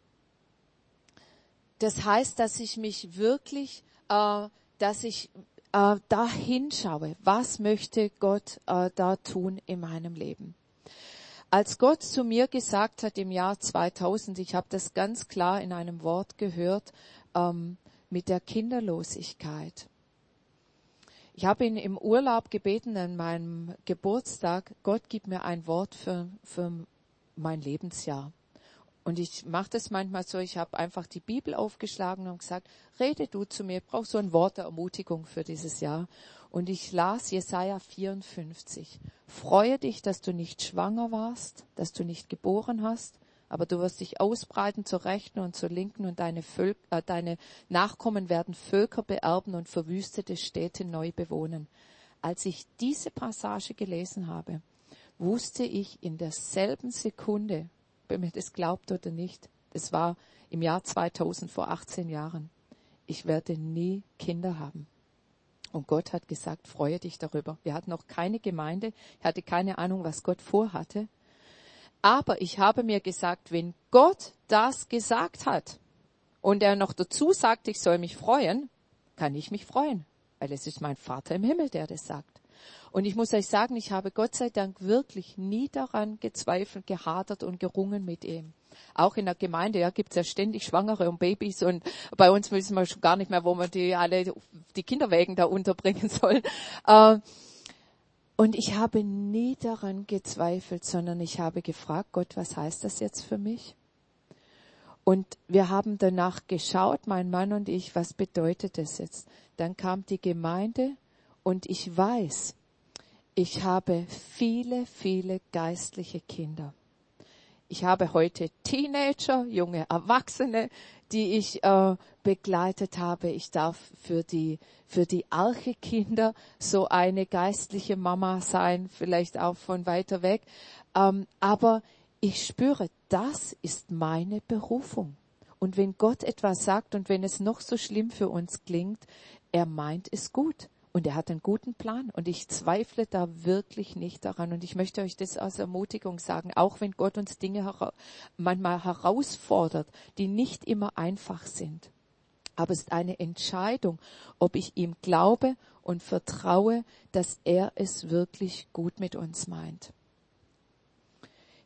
das heißt, dass ich mich wirklich, äh, dass ich äh, da hinschaue, was möchte Gott äh, da tun in meinem Leben. Als Gott zu mir gesagt hat im Jahr 2000, ich habe das ganz klar in einem Wort gehört, ähm, mit der Kinderlosigkeit. Ich habe ihn im Urlaub gebeten an meinem Geburtstag, Gott gib mir ein Wort für, für mein Lebensjahr. Und ich mache das manchmal so, ich habe einfach die Bibel aufgeschlagen und gesagt, rede du zu mir, ich brauche so ein Wort der Ermutigung für dieses Jahr. Und ich las Jesaja 54. Freue dich, dass du nicht schwanger warst, dass du nicht geboren hast, aber du wirst dich ausbreiten zur Rechten und zur Linken und deine, Völk, äh, deine Nachkommen werden Völker beerben und verwüstete Städte neu bewohnen. Als ich diese Passage gelesen habe, wusste ich in derselben Sekunde, ob ihr mir das glaubt oder nicht, das war im Jahr 2000 vor 18 Jahren, ich werde nie Kinder haben. Und Gott hat gesagt, freue dich darüber. Wir hatten noch keine Gemeinde, ich hatte keine Ahnung, was Gott vorhatte. Aber ich habe mir gesagt, wenn Gott das gesagt hat und er noch dazu sagt, ich soll mich freuen, kann ich mich freuen, weil es ist mein Vater im Himmel, der das sagt. Und ich muss euch sagen, ich habe Gott sei Dank wirklich nie daran gezweifelt, gehadert und gerungen mit ihm. Auch in der Gemeinde ja, gibt es ja ständig Schwangere und Babys und bei uns wissen wir schon gar nicht mehr, wo man die alle die Kinderwägen da unterbringen <laughs> soll. Äh, und ich habe nie daran gezweifelt, sondern ich habe gefragt, Gott, was heißt das jetzt für mich? Und wir haben danach geschaut, mein Mann und ich, was bedeutet das jetzt? Dann kam die Gemeinde und ich weiß, ich habe viele, viele geistliche Kinder. Ich habe heute Teenager, junge Erwachsene, die ich äh, begleitet habe. Ich darf für die für die Arche-Kinder so eine geistliche Mama sein, vielleicht auch von weiter weg. Ähm, aber ich spüre, das ist meine Berufung. Und wenn Gott etwas sagt und wenn es noch so schlimm für uns klingt, er meint es gut. Und er hat einen guten Plan. Und ich zweifle da wirklich nicht daran. Und ich möchte euch das als Ermutigung sagen, auch wenn Gott uns Dinge hera manchmal herausfordert, die nicht immer einfach sind. Aber es ist eine Entscheidung, ob ich ihm glaube und vertraue, dass er es wirklich gut mit uns meint.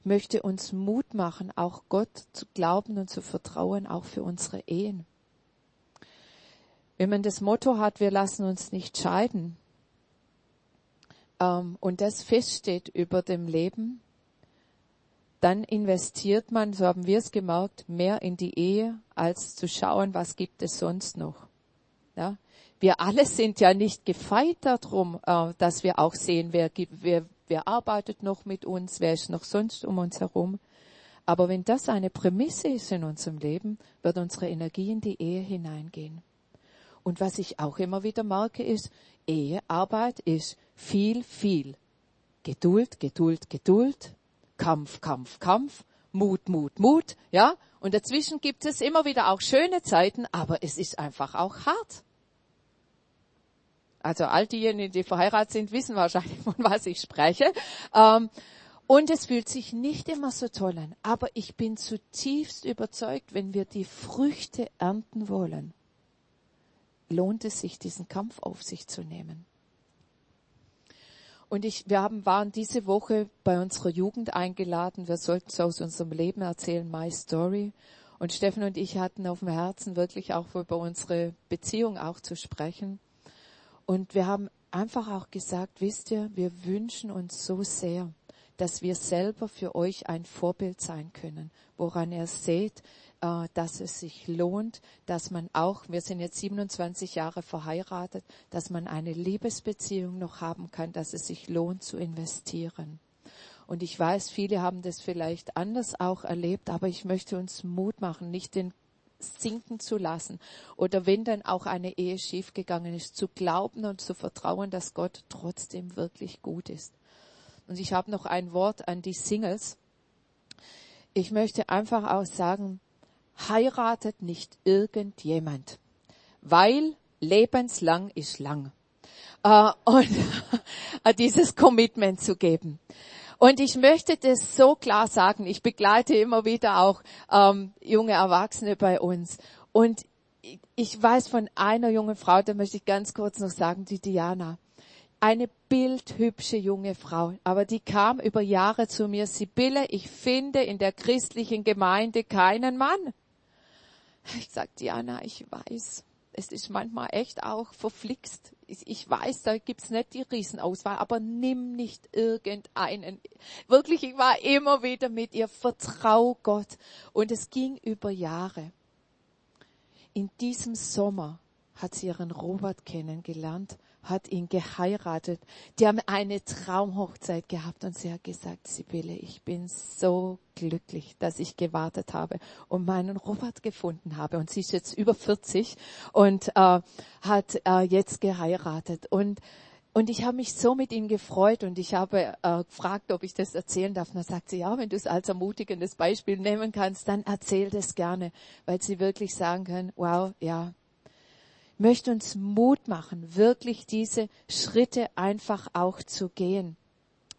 Ich möchte uns Mut machen, auch Gott zu glauben und zu vertrauen, auch für unsere Ehen. Wenn man das Motto hat, wir lassen uns nicht scheiden, ähm, und das feststeht über dem Leben, dann investiert man, so haben wir es gemerkt, mehr in die Ehe, als zu schauen, was gibt es sonst noch. Ja? Wir alle sind ja nicht gefeit darum, äh, dass wir auch sehen, wer, wer, wer arbeitet noch mit uns, wer ist noch sonst um uns herum. Aber wenn das eine Prämisse ist in unserem Leben, wird unsere Energie in die Ehe hineingehen. Und was ich auch immer wieder merke, ist, Ehearbeit ist viel, viel Geduld, Geduld, Geduld, Kampf, Kampf, Kampf, Mut, Mut, Mut, ja. Und dazwischen gibt es immer wieder auch schöne Zeiten, aber es ist einfach auch hart. Also all diejenigen, die verheiratet sind, wissen wahrscheinlich, von was ich spreche. Ähm, und es fühlt sich nicht immer so toll an. Aber ich bin zutiefst überzeugt, wenn wir die Früchte ernten wollen, lohnt es sich, diesen Kampf auf sich zu nehmen. Und ich, wir haben, waren diese Woche bei unserer Jugend eingeladen. Wir sollten so aus unserem Leben erzählen, My Story. Und Steffen und ich hatten auf dem Herzen wirklich auch über unsere Beziehung auch zu sprechen. Und wir haben einfach auch gesagt, wisst ihr, wir wünschen uns so sehr, dass wir selber für euch ein Vorbild sein können, woran ihr seht, äh, dass es sich lohnt, dass man auch, wir sind jetzt 27 Jahre verheiratet, dass man eine Liebesbeziehung noch haben kann, dass es sich lohnt zu investieren. Und ich weiß, viele haben das vielleicht anders auch erlebt, aber ich möchte uns Mut machen, nicht den sinken zu lassen oder wenn dann auch eine Ehe schiefgegangen ist, zu glauben und zu vertrauen, dass Gott trotzdem wirklich gut ist. Und ich habe noch ein Wort an die Singles. Ich möchte einfach auch sagen, heiratet nicht irgendjemand, weil lebenslang ist lang. Äh, und <laughs> dieses Commitment zu geben. Und ich möchte das so klar sagen. Ich begleite immer wieder auch ähm, junge Erwachsene bei uns. Und ich weiß von einer jungen Frau, da möchte ich ganz kurz noch sagen, die Diana. Eine bildhübsche junge Frau, aber die kam über Jahre zu mir, Sibylle, ich finde in der christlichen Gemeinde keinen Mann. Ich sag, Diana, ich weiß. Es ist manchmal echt auch verflixt. Ich weiß, da gibt's nicht die Riesenauswahl, aber nimm nicht irgendeinen. Wirklich, ich war immer wieder mit ihr, vertrau Gott. Und es ging über Jahre. In diesem Sommer hat sie ihren Robert kennengelernt hat ihn geheiratet. Die haben eine Traumhochzeit gehabt und sie hat gesagt, Sibylle, ich bin so glücklich, dass ich gewartet habe und meinen Robert gefunden habe. Und sie ist jetzt über 40 und äh, hat äh, jetzt geheiratet. Und und ich habe mich so mit ihm gefreut und ich habe äh, gefragt, ob ich das erzählen darf. Und dann sagt sie, ja, wenn du es als ermutigendes Beispiel nehmen kannst, dann erzähl das gerne, weil sie wirklich sagen können, wow, ja, möchte uns Mut machen, wirklich diese Schritte einfach auch zu gehen.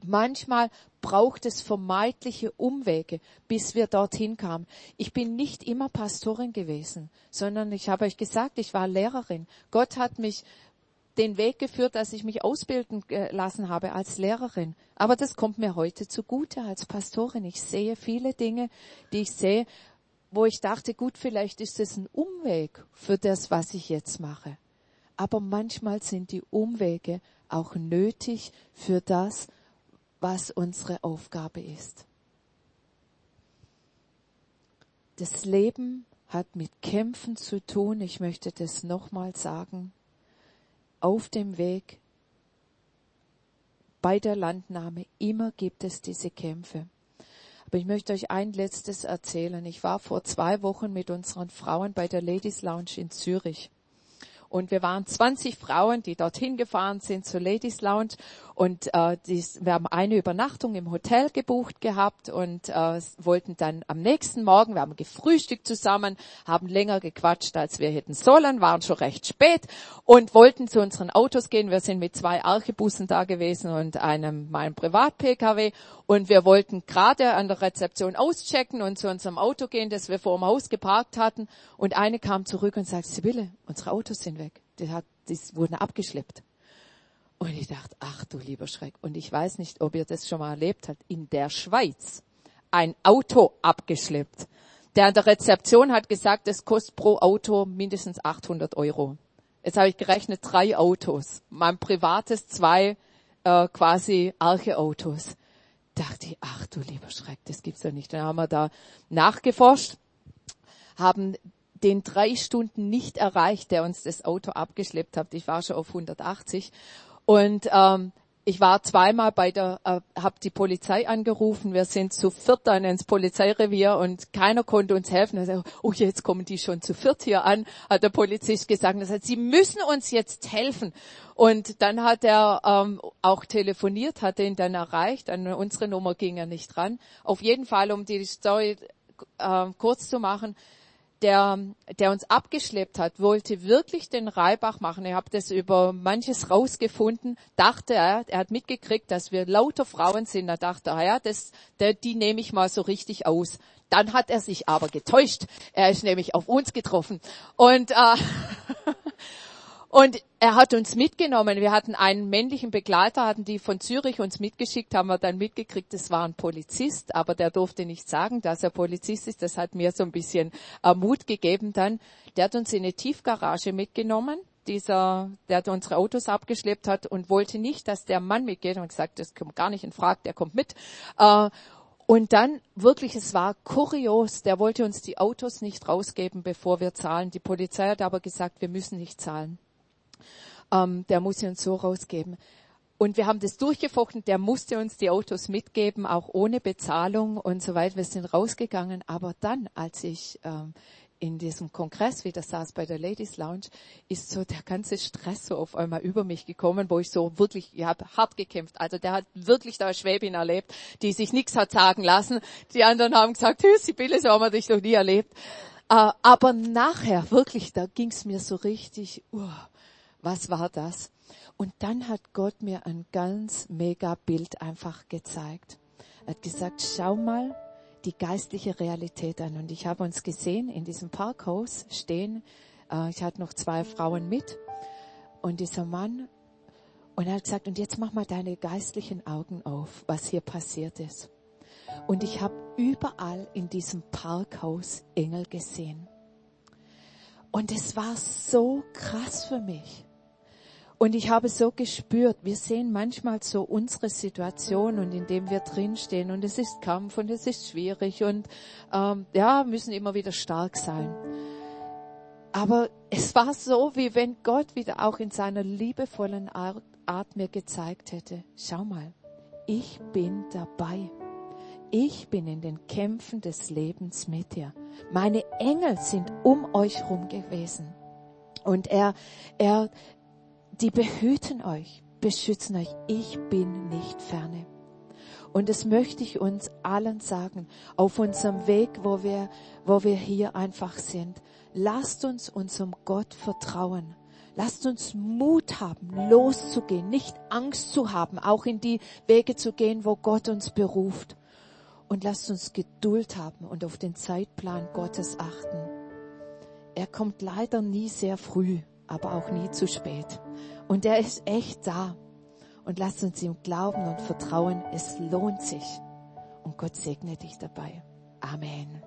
Manchmal braucht es vermeidliche Umwege, bis wir dorthin kamen. Ich bin nicht immer Pastorin gewesen, sondern ich habe euch gesagt, ich war Lehrerin. Gott hat mich den Weg geführt, dass ich mich ausbilden lassen habe als Lehrerin. Aber das kommt mir heute zugute als Pastorin. Ich sehe viele Dinge, die ich sehe, wo ich dachte, gut, vielleicht ist es ein Umweg für das, was ich jetzt mache. Aber manchmal sind die Umwege auch nötig für das, was unsere Aufgabe ist. Das Leben hat mit Kämpfen zu tun. Ich möchte das nochmal sagen. Auf dem Weg bei der Landnahme immer gibt es diese Kämpfe. Aber ich möchte euch ein letztes erzählen. Ich war vor zwei Wochen mit unseren Frauen bei der Ladies Lounge in Zürich. Und wir waren 20 Frauen, die dorthin gefahren sind zur Ladies Lounge. Und äh, dies, wir haben eine Übernachtung im Hotel gebucht gehabt und äh, wollten dann am nächsten Morgen, wir haben gefrühstückt zusammen, haben länger gequatscht, als wir hätten sollen, waren schon recht spät und wollten zu unseren Autos gehen. Wir sind mit zwei Archebussen da gewesen und einem meinem Privat-Pkw und wir wollten gerade an der Rezeption auschecken und zu unserem Auto gehen, das wir vor dem Haus geparkt hatten. Und eine kam zurück und sagte, Sibylle, unsere Autos sind weg. Die, hat, die wurden abgeschleppt. Und ich dachte, ach du lieber Schreck. Und ich weiß nicht, ob ihr das schon mal erlebt habt. In der Schweiz ein Auto abgeschleppt. Der an der Rezeption hat gesagt, es kostet pro Auto mindestens 800 Euro. Jetzt habe ich gerechnet, drei Autos. Mein privates, zwei äh, quasi Arche-Autos dachte ich, ach du lieber Schreck, das gibt's doch nicht. Dann haben wir da nachgeforscht, haben den drei Stunden nicht erreicht, der uns das Auto abgeschleppt hat. Ich war schon auf 180 und ähm, ich war zweimal bei der, äh, habe die Polizei angerufen. Wir sind zu viert dann ins Polizeirevier und keiner konnte uns helfen. Also, oh, jetzt kommen die schon zu viert hier an, hat der Polizist gesagt. Das heißt, sie müssen uns jetzt helfen. Und dann hat er ähm, auch telefoniert, hat ihn dann erreicht. An unsere Nummer ging er nicht dran. Auf jeden Fall, um die Story äh, kurz zu machen, der, der uns abgeschleppt hat, wollte wirklich den Reibach machen. Ich habe das über manches rausgefunden, dachte er, er hat mitgekriegt, dass wir lauter Frauen sind. Da dachte er, ja, das, der, die nehme ich mal so richtig aus. Dann hat er sich aber getäuscht. Er ist nämlich auf uns getroffen. Und äh, <laughs> Und er hat uns mitgenommen. Wir hatten einen männlichen Begleiter, hatten die von Zürich uns mitgeschickt, haben wir dann mitgekriegt, es war ein Polizist, aber der durfte nicht sagen, dass er Polizist ist. Das hat mir so ein bisschen äh, Mut gegeben dann. Der hat uns in eine Tiefgarage mitgenommen dieser, der unsere Autos abgeschleppt hat und wollte nicht, dass der Mann mitgeht und gesagt, das kommt gar nicht in Frage, der kommt mit. Äh, und dann wirklich, es war kurios, der wollte uns die Autos nicht rausgeben, bevor wir zahlen. Die Polizei hat aber gesagt, wir müssen nicht zahlen ähm, der muss uns so rausgeben. Und wir haben das durchgefochten, der musste uns die Autos mitgeben, auch ohne Bezahlung und so weiter. Wir sind rausgegangen. Aber dann, als ich ähm, in diesem Kongress wieder saß bei der Ladies Lounge, ist so der ganze Stress so auf einmal über mich gekommen, wo ich so wirklich, ich habe hart gekämpft. Also der hat wirklich da Schwäbin erlebt, die sich nichts hat sagen lassen. Die anderen haben gesagt, Sibylle, so haben wir dich noch nie erlebt. Äh, aber nachher, wirklich, da ging's mir so richtig, uh, was war das? Und dann hat Gott mir ein ganz mega Bild einfach gezeigt. Er hat gesagt, schau mal die geistliche Realität an. Und ich habe uns gesehen in diesem Parkhaus stehen. Äh, ich hatte noch zwei Frauen mit. Und dieser Mann, und er hat gesagt, und jetzt mach mal deine geistlichen Augen auf, was hier passiert ist. Und ich habe überall in diesem Parkhaus Engel gesehen. Und es war so krass für mich. Und ich habe so gespürt, wir sehen manchmal so unsere Situation und in dem wir drinstehen und es ist Kampf und es ist schwierig und ähm, ja, müssen immer wieder stark sein. Aber es war so, wie wenn Gott wieder auch in seiner liebevollen Art, mir gezeigt hätte, schau mal, ich bin dabei. Ich bin in den Kämpfen des Lebens mit dir. Meine Engel sind um euch rum gewesen. Und er, er, die behüten euch, beschützen euch. Ich bin nicht ferne. Und das möchte ich uns allen sagen, auf unserem Weg, wo wir, wo wir hier einfach sind. Lasst uns unserem Gott vertrauen. Lasst uns Mut haben, loszugehen, nicht Angst zu haben, auch in die Wege zu gehen, wo Gott uns beruft. Und lasst uns Geduld haben und auf den Zeitplan Gottes achten. Er kommt leider nie sehr früh aber auch nie zu spät. Und er ist echt da. Und lasst uns ihm glauben und vertrauen, es lohnt sich. Und Gott segne dich dabei. Amen.